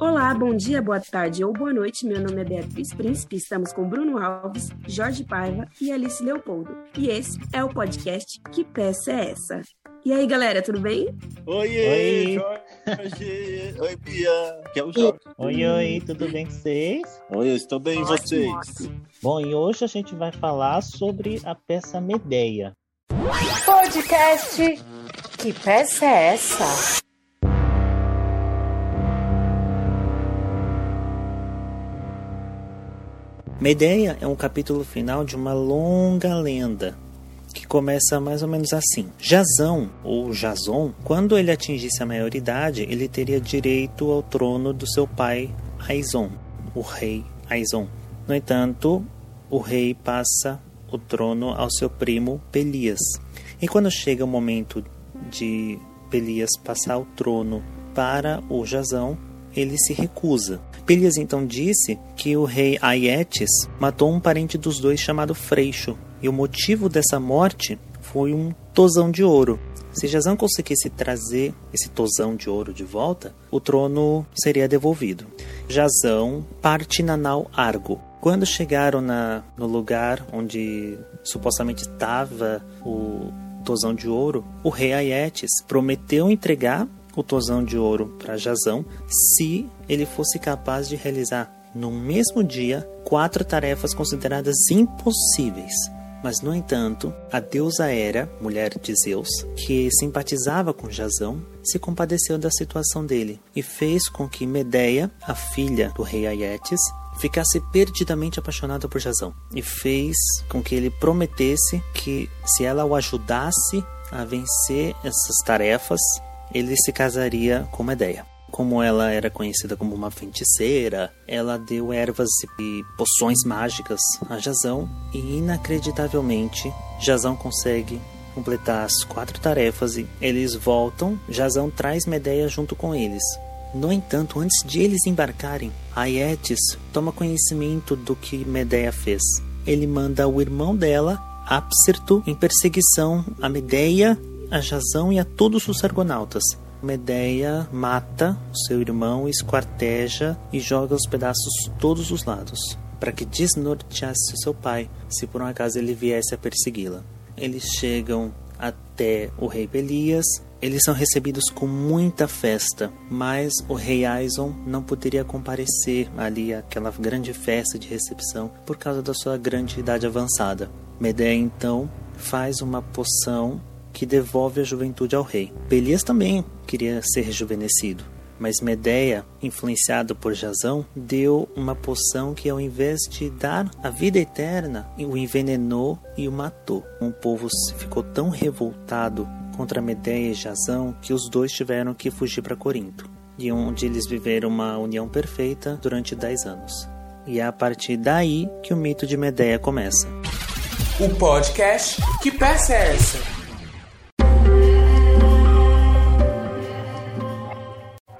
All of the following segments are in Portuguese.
Olá, bom dia, boa tarde ou boa noite. Meu nome é Beatriz Príncipe. Estamos com Bruno Alves, Jorge Paiva e Alice Leopoldo. E esse é o podcast Que Peça é Essa? E aí, galera, tudo bem? Oi, oi. Jorge. oi, Bia. Que é o Jorge. Oi, oi, tudo bem com vocês? Oi, eu estou bem, e vocês? Ótimo. Bom, e hoje a gente vai falar sobre a peça Medeia. Podcast Que Peça é Essa? Medeia é um capítulo final de uma longa lenda que começa mais ou menos assim. Jazão, ou Jazon, quando ele atingisse a maioridade, ele teria direito ao trono do seu pai Aizon, o rei Aizon. No entanto, o rei passa o trono ao seu primo Pelias. E quando chega o momento de Pelias passar o trono para o Jazão, ele se recusa. Pelias então disse que o rei Aietes matou um parente dos dois chamado Freixo, e o motivo dessa morte foi um tosão de ouro. Se Jazão conseguisse trazer esse tosão de ouro de volta, o trono seria devolvido. Jazão parte na nau Argo. Quando chegaram na, no lugar onde supostamente estava o tosão de ouro, o rei Aietes prometeu entregar o tosão de ouro para Jazão se ele fosse capaz de realizar no mesmo dia quatro tarefas consideradas impossíveis. Mas, no entanto, a deusa Hera, mulher de Zeus, que simpatizava com Jazão, se compadeceu da situação dele e fez com que Medeia, a filha do rei Aietes, ficasse perdidamente apaixonada por Jazão e fez com que ele prometesse que se ela o ajudasse a vencer essas tarefas, ele se casaria com Medeia. Como ela era conhecida como uma feiticeira, ela deu ervas e poções mágicas a Jazão e inacreditavelmente Jazão consegue completar as quatro tarefas e eles voltam. Jazão traz Medeia junto com eles. No entanto, antes de eles embarcarem, Aetes toma conhecimento do que Medeia fez. Ele manda o irmão dela, Apsirto, em perseguição a Medeia a Jazão e a todos os argonautas. Medeia mata o seu irmão, esquarteja e joga os pedaços todos os lados, para que desnorteasse seu pai, se por um acaso ele viesse a persegui-la. Eles chegam até o rei Belias, eles são recebidos com muita festa, mas o rei Aison não poderia comparecer ali àquela grande festa de recepção por causa da sua grande idade avançada. Medeia então faz uma poção que devolve a juventude ao rei. Belias também queria ser rejuvenescido, mas Medeia, influenciado por Jazão, deu uma poção que, ao invés de dar a vida eterna, o envenenou e o matou. O povo ficou tão revoltado contra Medeia e Jazão que os dois tiveram que fugir para Corinto, e onde eles viveram uma união perfeita durante dez anos. E é a partir daí que o mito de Medeia começa. O podcast Que Peça é Essa?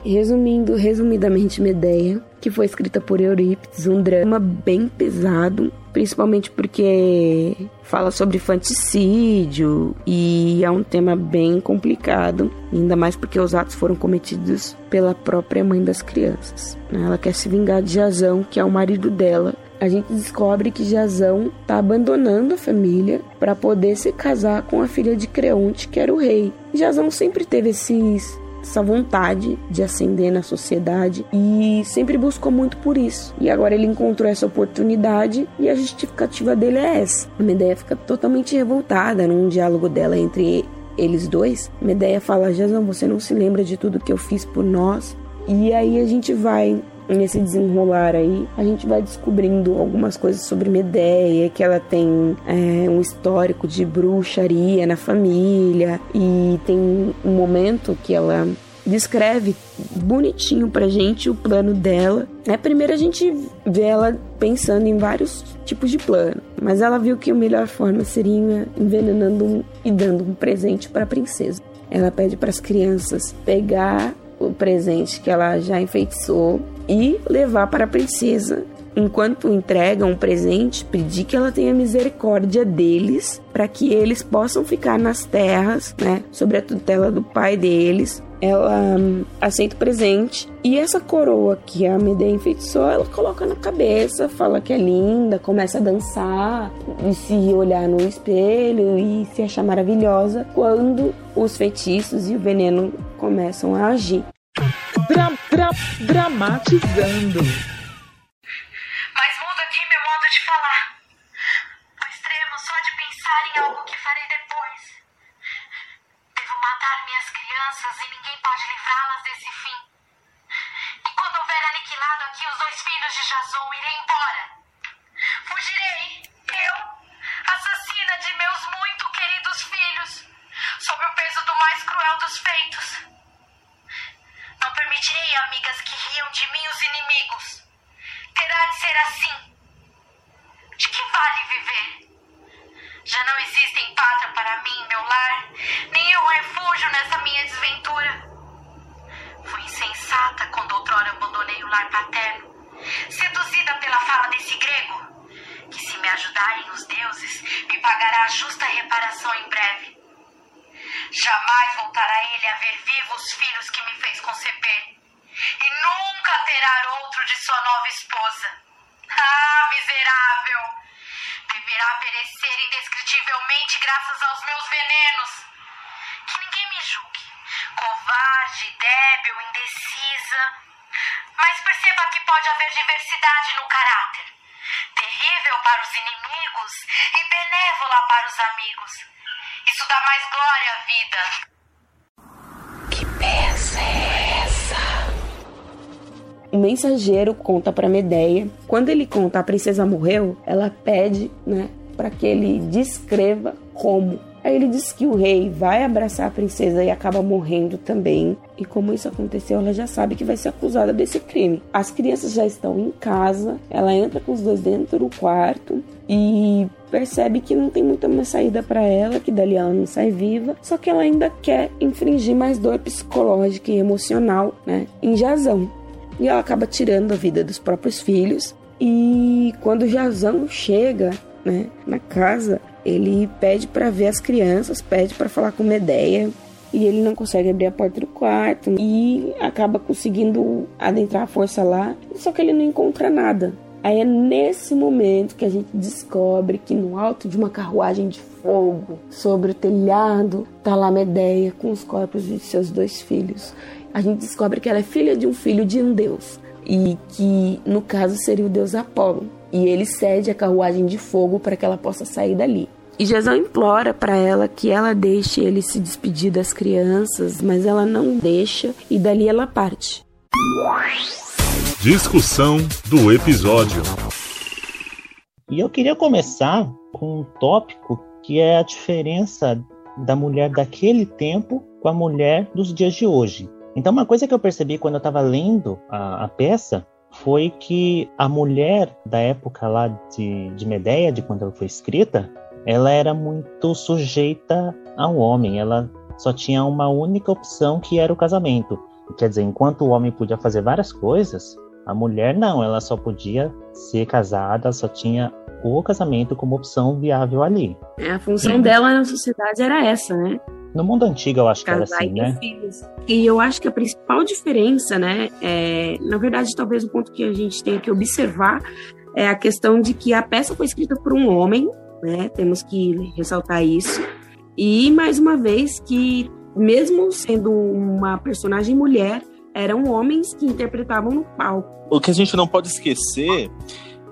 Resumindo, resumidamente, Medeia, que foi escrita por Eurípides, um drama bem pesado, principalmente porque fala sobre fanticídio e é um tema bem complicado, ainda mais porque os atos foram cometidos pela própria mãe das crianças. Ela quer se vingar de Jazão, que é o marido dela, a gente descobre que Jazão está abandonando a família para poder se casar com a filha de Creonte, que era o rei. Jazão sempre teve esses essa vontade de ascender na sociedade e sempre buscou muito por isso. E agora ele encontrou essa oportunidade e a justificativa dele é essa. A Medeia fica totalmente revoltada num diálogo dela entre eles dois. Medeia fala: Jazão, você não se lembra de tudo que eu fiz por nós? E aí a gente vai nesse desenrolar aí, a gente vai descobrindo algumas coisas sobre Medeia, que ela tem é, um histórico de bruxaria na família e tem um momento que ela descreve bonitinho pra gente o plano dela. É, primeiro a gente vê ela pensando em vários tipos de plano, mas ela viu que a melhor forma seria envenenando um, e dando um presente para a princesa. Ela pede para as crianças pegar o presente que ela já enfeitiçou e levar para a princesa. Enquanto entregam um presente, pedir que ela tenha misericórdia deles, para que eles possam ficar nas terras, né, sobre a tutela do pai deles, ela hum, aceita o presente e essa coroa que a Medea enfeitiçou, ela coloca na cabeça, fala que é linda, começa a dançar e se olhar no espelho e se achar maravilhosa quando os feitiços e o veneno começam a agir. Dra dra dramatizando. Matar minhas crianças e ninguém pode livrá-las desse fim. E quando houver aniquilado aqui os dois filhos de Jason, irei embora. Fugirei, eu, assassina de meus muito queridos filhos, sob o peso do mais cruel dos feitos. Não permitirei, amigas, que riam de mim os inimigos. Terá de ser assim. De que vale viver? Já não existem pátria para mim, meu lar, nem eu refúgio nessa minha desventura. Fui insensata quando outrora abandonei o lar paterno, seduzida pela fala desse grego, que se me ajudarem os deuses, me pagará a justa reparação em breve. Jamais voltará ele a ver vivos os filhos que me fez conceber, e nunca terá outro de sua nova esposa. Ah, miserável! Deverá perecer indescritivelmente graças aos meus venenos. Que ninguém me julgue. Covarde, débil, indecisa. Mas perceba que pode haver diversidade no caráter. Terrível para os inimigos e benévola para os amigos. Isso dá mais glória à vida. O mensageiro conta para Medeia. Quando ele conta a princesa morreu, ela pede, né, para que ele descreva como. Aí ele diz que o rei vai abraçar a princesa e acaba morrendo também. E como isso aconteceu, ela já sabe que vai ser acusada desse crime. As crianças já estão em casa, ela entra com os dois dentro do quarto e percebe que não tem muita mais saída para ela, que dali ela não sai viva, só que ela ainda quer infringir mais dor psicológica e emocional, né, em Jazão. E ela acaba tirando a vida dos próprios filhos. E quando Jazão chega, né, na casa, ele pede para ver as crianças, pede para falar com Medeia, e ele não consegue abrir a porta do quarto e acaba conseguindo adentrar a força lá, só que ele não encontra nada. Aí é nesse momento que a gente descobre que no alto de uma carruagem de fogo, sobre o telhado, tá lá Medeia com os corpos de seus dois filhos. A gente descobre que ela é filha de um filho de um deus e que no caso seria o deus Apolo. E ele cede a carruagem de fogo para que ela possa sair dali. E Jezão implora para ela que ela deixe ele se despedir das crianças, mas ela não deixa e dali ela parte. Discussão do episódio. E eu queria começar com um tópico que é a diferença da mulher daquele tempo com a mulher dos dias de hoje. Então, uma coisa que eu percebi quando eu estava lendo a, a, peça foi que a mulher da época lá de, de Medeia, de quando ela foi escrita, ela era muito sujeita ao homem. Ela só tinha uma única opção que era o casamento. Quer dizer, enquanto o homem podia fazer várias coisas, a mulher não, ela só podia ser casada, só tinha o casamento como opção viável ali. É, a função dela na sociedade era essa, né? No mundo antigo eu acho que era assim, né? Filhos. E eu acho que a principal diferença, né, é, na verdade, talvez o ponto que a gente tem que observar é a questão de que a peça foi escrita por um homem, né? Temos que ressaltar isso. E mais uma vez que mesmo sendo uma personagem mulher, eram homens que interpretavam no palco. O que a gente não pode esquecer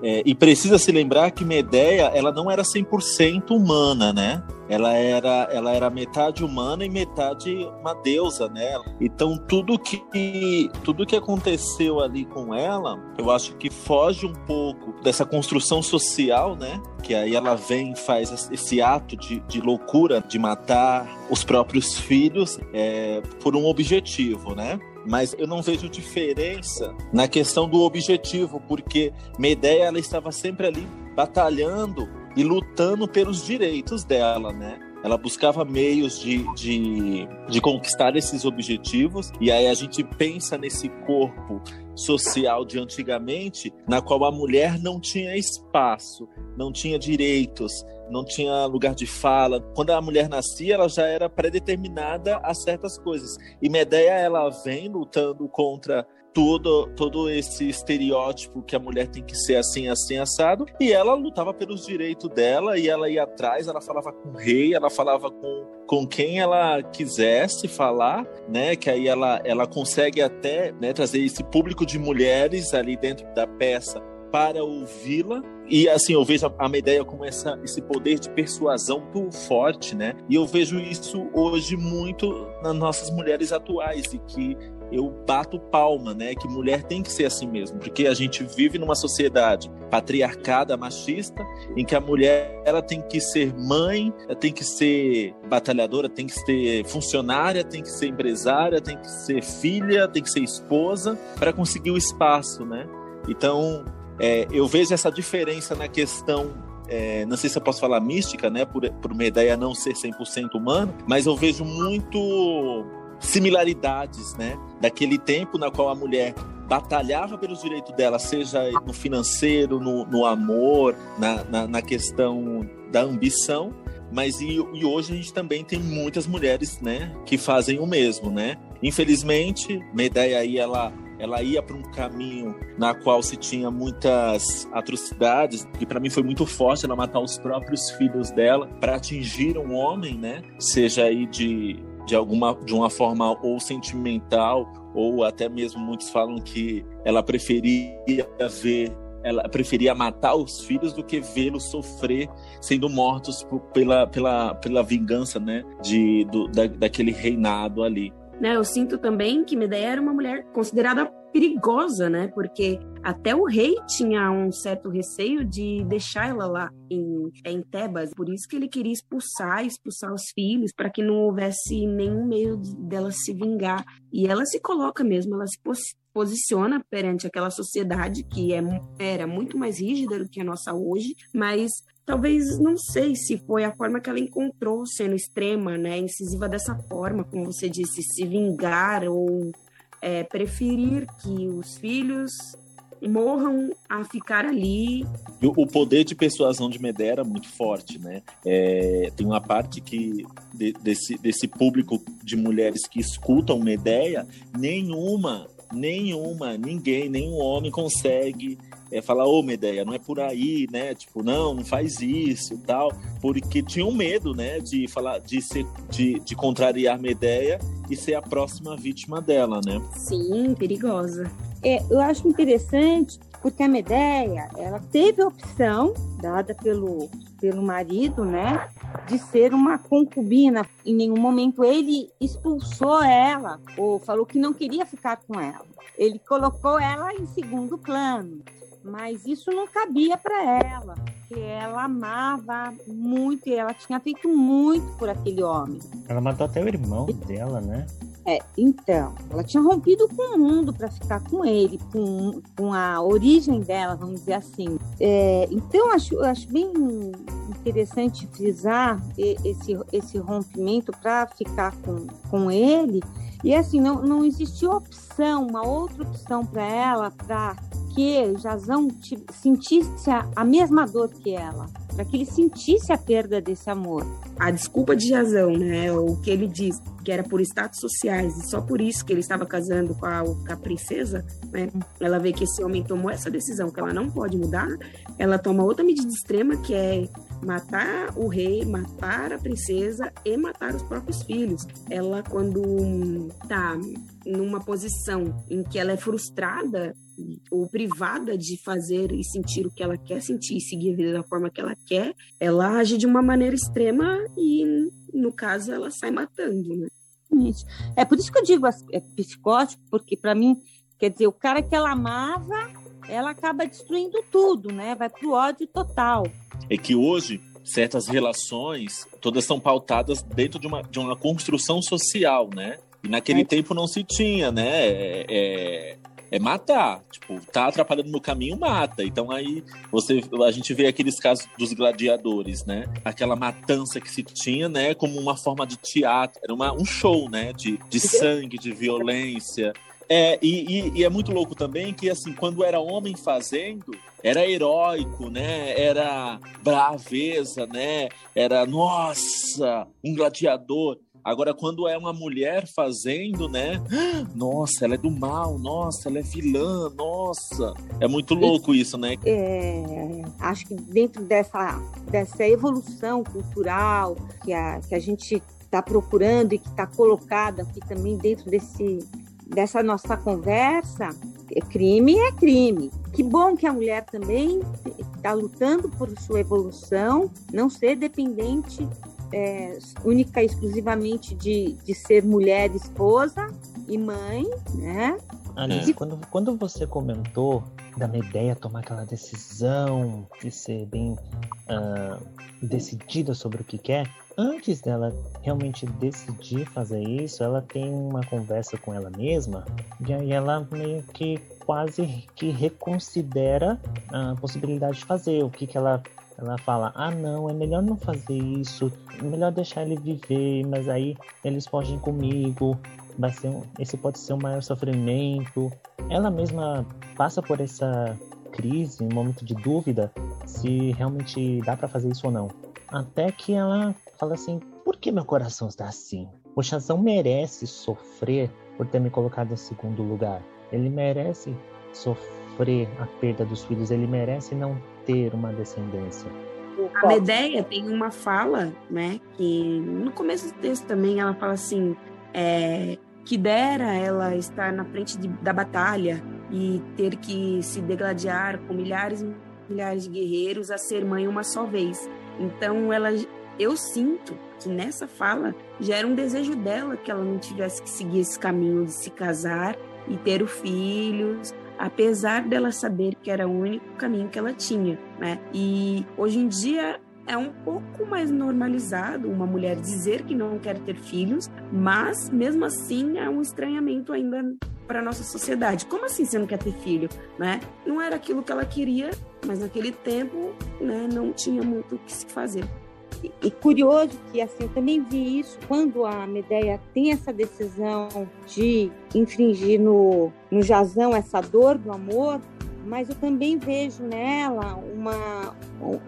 é, e precisa se lembrar que Medeia ela não era 100% humana, né? Ela era, ela era metade humana e metade uma deusa, né? Então tudo que tudo que aconteceu ali com ela, eu acho que foge um pouco dessa construção social, né? Que aí ela vem e faz esse ato de, de loucura de matar os próprios filhos é, por um objetivo, né? Mas eu não vejo diferença na questão do objetivo, porque Medeia ela estava sempre ali batalhando e lutando pelos direitos dela, né? Ela buscava meios de, de, de conquistar esses objetivos, e aí a gente pensa nesse corpo social de antigamente, na qual a mulher não tinha espaço, não tinha direitos, não tinha lugar de fala. Quando a mulher nascia, ela já era predeterminada a certas coisas. E Medeia, ela vem lutando contra todo, todo esse estereótipo que a mulher tem que ser assim, assim, assado. E ela lutava pelos direitos dela e ela ia atrás, ela falava com o rei, ela falava com, com quem ela quisesse falar, né? Que aí ela, ela consegue até né, trazer esse público de mulheres ali dentro da peça para ouvi-la. E assim, eu vejo a Medeia como essa, esse poder de persuasão muito forte, né? E eu vejo isso hoje muito nas nossas mulheres atuais, e que eu bato palma, né? Que mulher tem que ser assim mesmo, porque a gente vive numa sociedade patriarcada, machista, em que a mulher ela tem que ser mãe, tem que ser batalhadora, tem que ser funcionária, tem que ser empresária, tem que ser filha, tem que ser esposa para conseguir o espaço, né? Então, é, eu vejo essa diferença na questão é, não sei se eu posso falar mística, né, por, por uma ideia não ser 100% humano, mas eu vejo muito similaridades, né, daquele tempo na qual a mulher batalhava pelos direitos dela, seja no financeiro, no, no amor, na, na, na, questão da ambição, mas e, e, hoje a gente também tem muitas mulheres, né, que fazem o mesmo, né. Infelizmente, Medeia aí ela ela ia para um caminho na qual se tinha muitas atrocidades, que para mim foi muito forte ela matar os próprios filhos dela para atingir um homem, né? Seja aí de, de alguma de uma forma ou sentimental ou até mesmo muitos falam que ela preferia ver ela preferia matar os filhos do que vê-los sofrer sendo mortos por, pela, pela, pela vingança né de do, da, daquele reinado ali né? Eu sinto também que Medeia era uma mulher considerada perigosa, né? Porque até o rei tinha um certo receio de deixar ela lá em, em Tebas. Por isso que ele queria expulsar, expulsar os filhos, para que não houvesse nenhum meio dela se vingar. E ela se coloca mesmo, ela se posiciona perante aquela sociedade que é, era muito mais rígida do que a nossa hoje, mas talvez não sei se foi a forma que ela encontrou sendo extrema, né, incisiva dessa forma, como você disse, se vingar ou é, preferir que os filhos morram a ficar ali. O poder de persuasão de Medea era muito forte, né? É, tem uma parte que de, desse, desse público de mulheres que escutam Medeia, nenhuma, nenhuma, ninguém, nenhum homem consegue é, falar, ô Medeia, não é por aí, né? Tipo, não, não faz isso e tal. Porque tinham medo, né, de falar, de ser, de, de contrariar Medeia e ser a próxima vítima dela, né? Sim, perigosa. É, eu acho interessante porque a Medeia, ela teve a opção dada pelo, pelo marido, né, de ser uma concubina. Em nenhum momento ele expulsou ela ou falou que não queria ficar com ela. Ele colocou ela em segundo plano mas isso não cabia para ela, porque ela amava muito e ela tinha feito muito por aquele homem. Ela matou até o irmão dela, né? É, então, ela tinha rompido com o mundo para ficar com ele, com, com a origem dela, vamos dizer assim. É, então, acho, acho bem interessante frisar esse, esse rompimento para ficar com, com ele. E assim, não, não existiu opção, uma outra opção para ela, para que Jazão sentisse a, mesma dor que ela, para que ele sentisse a perda desse amor. A desculpa de Jazão, né, o que ele diz, que era por status sociais e só por isso que ele estava casando com a, com a princesa, né, ela vê que esse homem tomou essa decisão que ela não pode mudar, ela toma outra medida extrema que é matar o rei, matar a princesa e matar os próprios filhos. Ela, quando tá numa posição em que ela é frustrada ou privada de fazer e sentir o que ela quer sentir e seguir a vida da forma que ela quer, ela age de uma maneira extrema e, no caso, ela sai matando, né? É por isso que eu digo é psicótico, porque para mim, quer dizer, o cara que ela amava, ela acaba destruindo tudo, né? Vai pro ódio total. É que hoje certas relações todas são pautadas dentro de uma, de uma construção social, né? E naquele é. tempo não se tinha, né? É, é, matar. Tipo, tá atrapalhando no caminho, mata. Então aí você, a gente vê aqueles casos dos gladiadores, né? Aquela matança que se tinha, né? Como uma forma de teatro. Era uma, um show, né? De, de sangue, de violência. É, e, e, e, é muito louco também que, assim, quando era homem fazendo, era heróico, né? Era braveza, né? Era, nossa, um gladiador. Agora, quando é uma mulher fazendo, né? Nossa, ela é do mal, nossa, ela é vilã, nossa. É muito louco isso, né? É, acho que dentro dessa, dessa evolução cultural que a, que a gente está procurando e que está colocado aqui também dentro desse, dessa nossa conversa, é crime é crime. Que bom que a mulher também está lutando por sua evolução, não ser dependente é, única e exclusivamente de, de ser mulher, esposa e mãe, né? Alice, quando, quando você comentou da Medeia tomar aquela decisão de ser bem uh, decidida sobre o que quer, antes dela realmente decidir fazer isso, ela tem uma conversa com ela mesma e aí ela meio que quase que reconsidera a possibilidade de fazer, o que, que ela ela fala: ah, não, é melhor não fazer isso, é melhor deixar ele viver, mas aí eles fogem comigo, vai ser um, esse pode ser um maior sofrimento. Ela mesma passa por essa crise, um momento de dúvida se realmente dá para fazer isso ou não. Até que ela fala assim: por que meu coração está assim? O Shazam merece sofrer por ter me colocado em segundo lugar. Ele merece sofrer a perda dos filhos, ele merece não ter uma descendência. A Medeia tem uma fala, né, que no começo do texto também ela fala assim, é, que dera ela estar na frente de, da batalha e ter que se degladiar com milhares e milhares de guerreiros a ser mãe uma só vez. Então ela, eu sinto que nessa fala já era um desejo dela que ela não tivesse que seguir esse caminho de se casar e ter filhos, apesar dela saber que era o único caminho que ela tinha, né? E hoje em dia é um pouco mais normalizado uma mulher dizer que não quer ter filhos, mas mesmo assim é um estranhamento ainda para nossa sociedade. Como assim você não quer ter filho, né? Não era aquilo que ela queria, mas naquele tempo, né, não tinha muito o que se fazer. E curioso que assim, eu também vi isso quando a Medeia tem essa decisão de infringir no, no Jazão essa dor do amor, mas eu também vejo nela uma,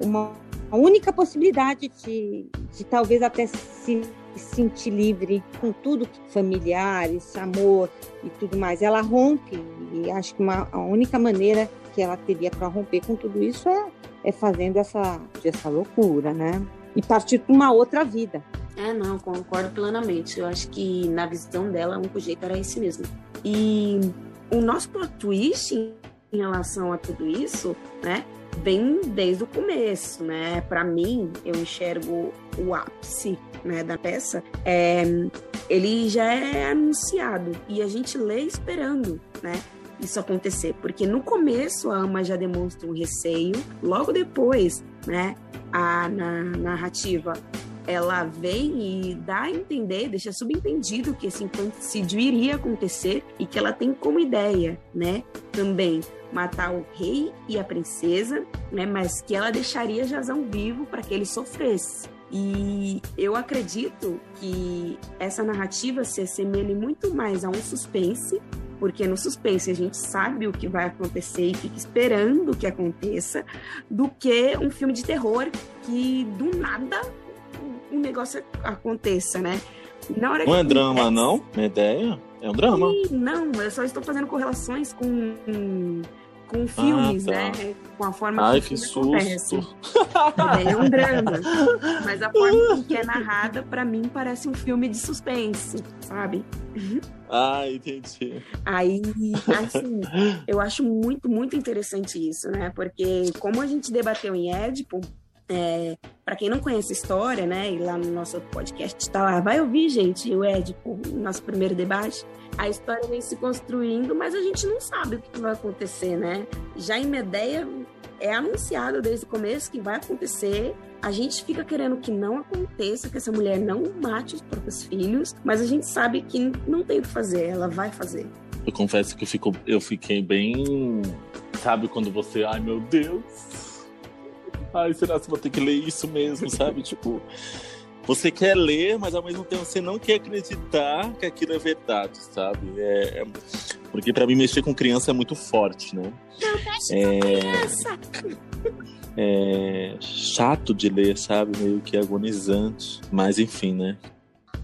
uma, única possibilidade de, de talvez até se sentir livre com tudo familiares, amor e tudo mais. Ela rompe e acho que uma, a única maneira que ela teria para romper com tudo isso é, é fazendo essa, essa loucura, né? E partir para uma outra vida. É, não, concordo plenamente. Eu acho que na visão dela, o único jeito era esse mesmo. E o nosso plot twist em relação a tudo isso, né, vem desde o começo, né? Para mim, eu enxergo o ápice, né, da peça. É, ele já é anunciado e a gente lê esperando, né? Isso acontecer, porque no começo a ama já demonstra um receio, logo depois, né, a na, narrativa ela vem e dá a entender, deixa subentendido que esse infanticídio iria acontecer e que ela tem como ideia, né, também matar o rei e a princesa, né, mas que ela deixaria Jazão vivo para que ele sofresse. E eu acredito que essa narrativa se assemelhe muito mais a um suspense porque no suspense a gente sabe o que vai acontecer e fica esperando que aconteça, do que um filme de terror que do nada um negócio aconteça, né? Na hora não é drama, não? Minha ideia é um drama. não, eu só estou fazendo correlações com com filmes, ah, tá. né? Com a forma Ai, que, que acontece. É um drama. Mas a forma que é narrada, para mim, parece um filme de suspense, sabe? Ah, entendi. Aí, assim, eu acho muito, muito interessante isso, né? Porque como a gente debateu em Édipo, é, para quem não conhece a história, né, e lá no nosso podcast está lá, vai ouvir, gente, o Édipo, nosso primeiro debate. A história vem se construindo, mas a gente não sabe o que vai acontecer, né? Já em Medeia é anunciado desde o começo que vai acontecer. A gente fica querendo que não aconteça, que essa mulher não mate os próprios filhos, mas a gente sabe que não tem o que fazer, ela vai fazer. Eu confesso que eu, fico, eu fiquei bem. Sabe quando você. Ai meu Deus! Ai, será que eu vou ter que ler isso mesmo, sabe? tipo. você quer ler, mas ao mesmo tempo você não quer acreditar que aquilo é verdade, sabe? É, é... porque para mim mexer com criança é muito forte, né? Não mexe é... com criança! É chato de ler, sabe? Meio que agonizante. Mas enfim, né?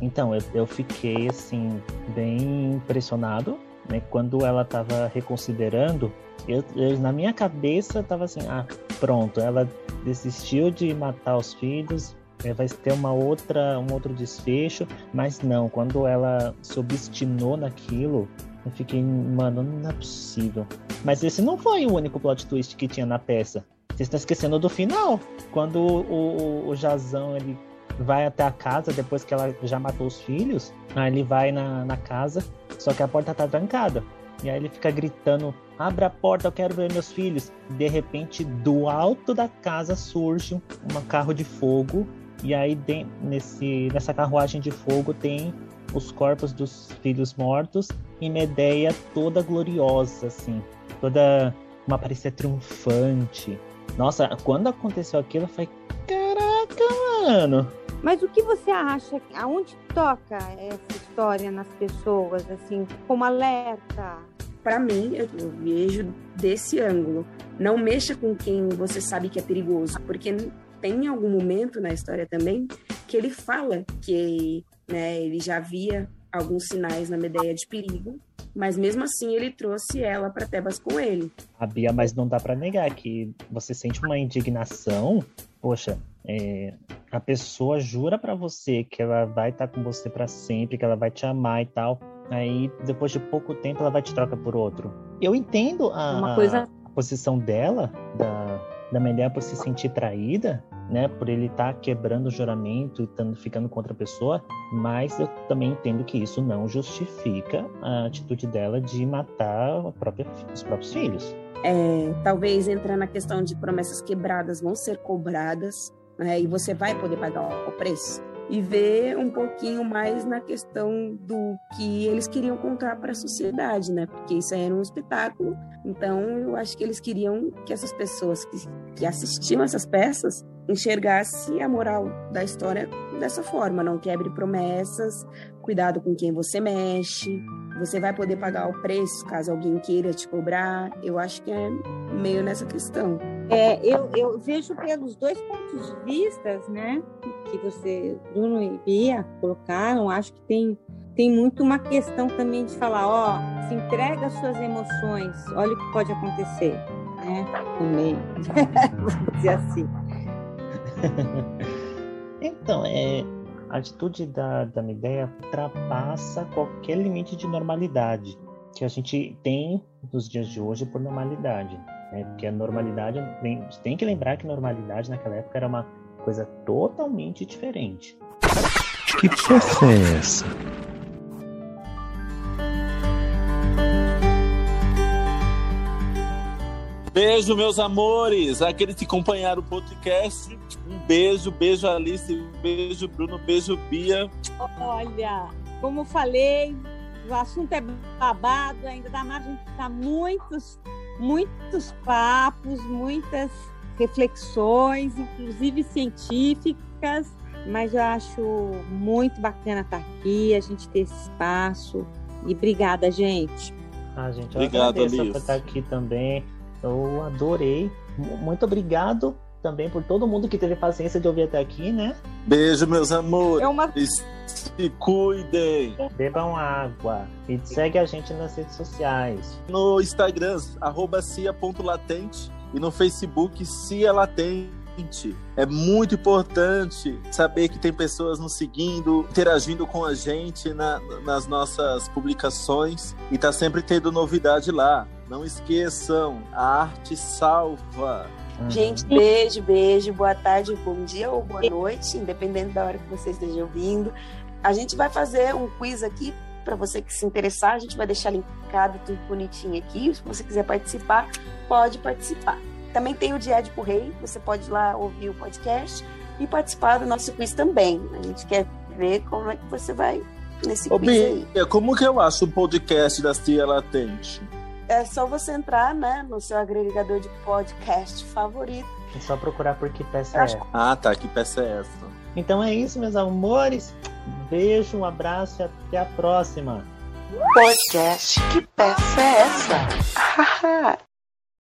Então, eu, eu fiquei assim, bem impressionado, né? Quando ela tava reconsiderando, eu, eu, na minha cabeça tava assim, ah, pronto, ela desistiu de matar os filhos, é, vai ter uma outra, um outro desfecho, mas não, quando ela se obstinou naquilo, eu fiquei, mano, não é possível. Mas esse não foi o único plot twist que tinha na peça. Vocês estão esquecendo do final, quando o, o, o Jazão ele vai até a casa depois que ela já matou os filhos. Aí ele vai na, na casa, só que a porta tá trancada. E aí ele fica gritando: Abra a porta, eu quero ver meus filhos. De repente, do alto da casa surge um carro de fogo. E aí, nesse, nessa carruagem de fogo, tem os corpos dos filhos mortos e Medeia toda gloriosa, assim. Toda uma parecia triunfante. Nossa, quando aconteceu aquilo, eu falei: Caraca, mano! Mas o que você acha? Aonde toca essa história nas pessoas, assim, como alerta? Para mim, eu vejo desse ângulo. Não mexa com quem você sabe que é perigoso, porque tem algum momento na história também que ele fala que né, ele já via alguns sinais na Medeia de perigo, mas mesmo assim ele trouxe ela para Tebas com ele. A Bia, mas não dá para negar que você sente uma indignação. Poxa, é, a pessoa jura para você que ela vai estar tá com você para sempre, que ela vai te amar e tal. Aí, depois de pouco tempo, ela vai te trocar por outro. Eu entendo a, coisa... a posição dela, da, da mulher por se sentir traída, né? Por ele estar tá quebrando o juramento e tando, ficando com outra pessoa. Mas eu também entendo que isso não justifica a atitude dela de matar própria, os próprios filhos. É, talvez entrar na questão de promessas quebradas vão ser cobradas né? E você vai poder pagar o preço e ver um pouquinho mais na questão do que eles queriam contar para a sociedade, né? Porque isso era um espetáculo. Então, eu acho que eles queriam que essas pessoas que, que assistiam essas peças enxergasse a moral da história dessa forma, não quebre promessas, cuidado com quem você mexe, você vai poder pagar o preço caso alguém queira te cobrar. Eu acho que é meio nessa questão. É, eu, eu vejo pelos dois pontos de vista, né, que você, Bruno e Bia, colocaram, acho que tem, tem muito uma questão também de falar, ó, se entrega as suas emoções, olha o que pode acontecer, né, também, vamos dizer assim. então, é, a atitude da, da Mideia ultrapassa qualquer limite de normalidade que a gente tem nos dias de hoje por normalidade. Né? Porque a normalidade, tem que lembrar que normalidade naquela época era uma coisa totalmente diferente. Que peça é essa? Beijo, meus amores. Aqueles que acompanharam o podcast. Um beijo, beijo Alice, beijo Bruno, beijo Bia. Olha, como falei, o assunto é babado, ainda dá margem para muitos muitos papos, muitas reflexões, inclusive científicas, mas eu acho muito bacana estar aqui, a gente ter esse espaço. E obrigada, gente. Ah, gente, eu obrigado, agradeço por estar aqui também. Eu adorei. Muito obrigado também por todo mundo que teve paciência de ouvir até aqui, né? Beijo, meus amores. É uma... Se cuidem. Bebam água. E segue a gente nas redes sociais. No Instagram, arroba cia.latente. E no Facebook, Cia Latente. É muito importante saber que tem pessoas nos seguindo, interagindo com a gente na, nas nossas publicações e tá sempre tendo novidade lá. Não esqueçam, a arte salva. Uhum. Gente, beijo, beijo, boa tarde, bom dia ou boa noite, independente da hora que você esteja ouvindo. A gente vai fazer um quiz aqui para você que se interessar, a gente vai deixar linkado tudo bonitinho aqui. Se você quiser participar, pode participar. Também tem o Diário por Rei, você pode ir lá ouvir o podcast e participar do nosso quiz também. A gente quer ver como é que você vai nesse Ô, quiz Bia, aí. como que eu acho o podcast da Cia Latente? É só você entrar, né, no seu agregador de podcast favorito. É só procurar por que peça é essa. Ah, tá. Que peça é essa? Então é isso, meus amores. Beijo, um abraço e até a próxima. Podcast, que peça é essa?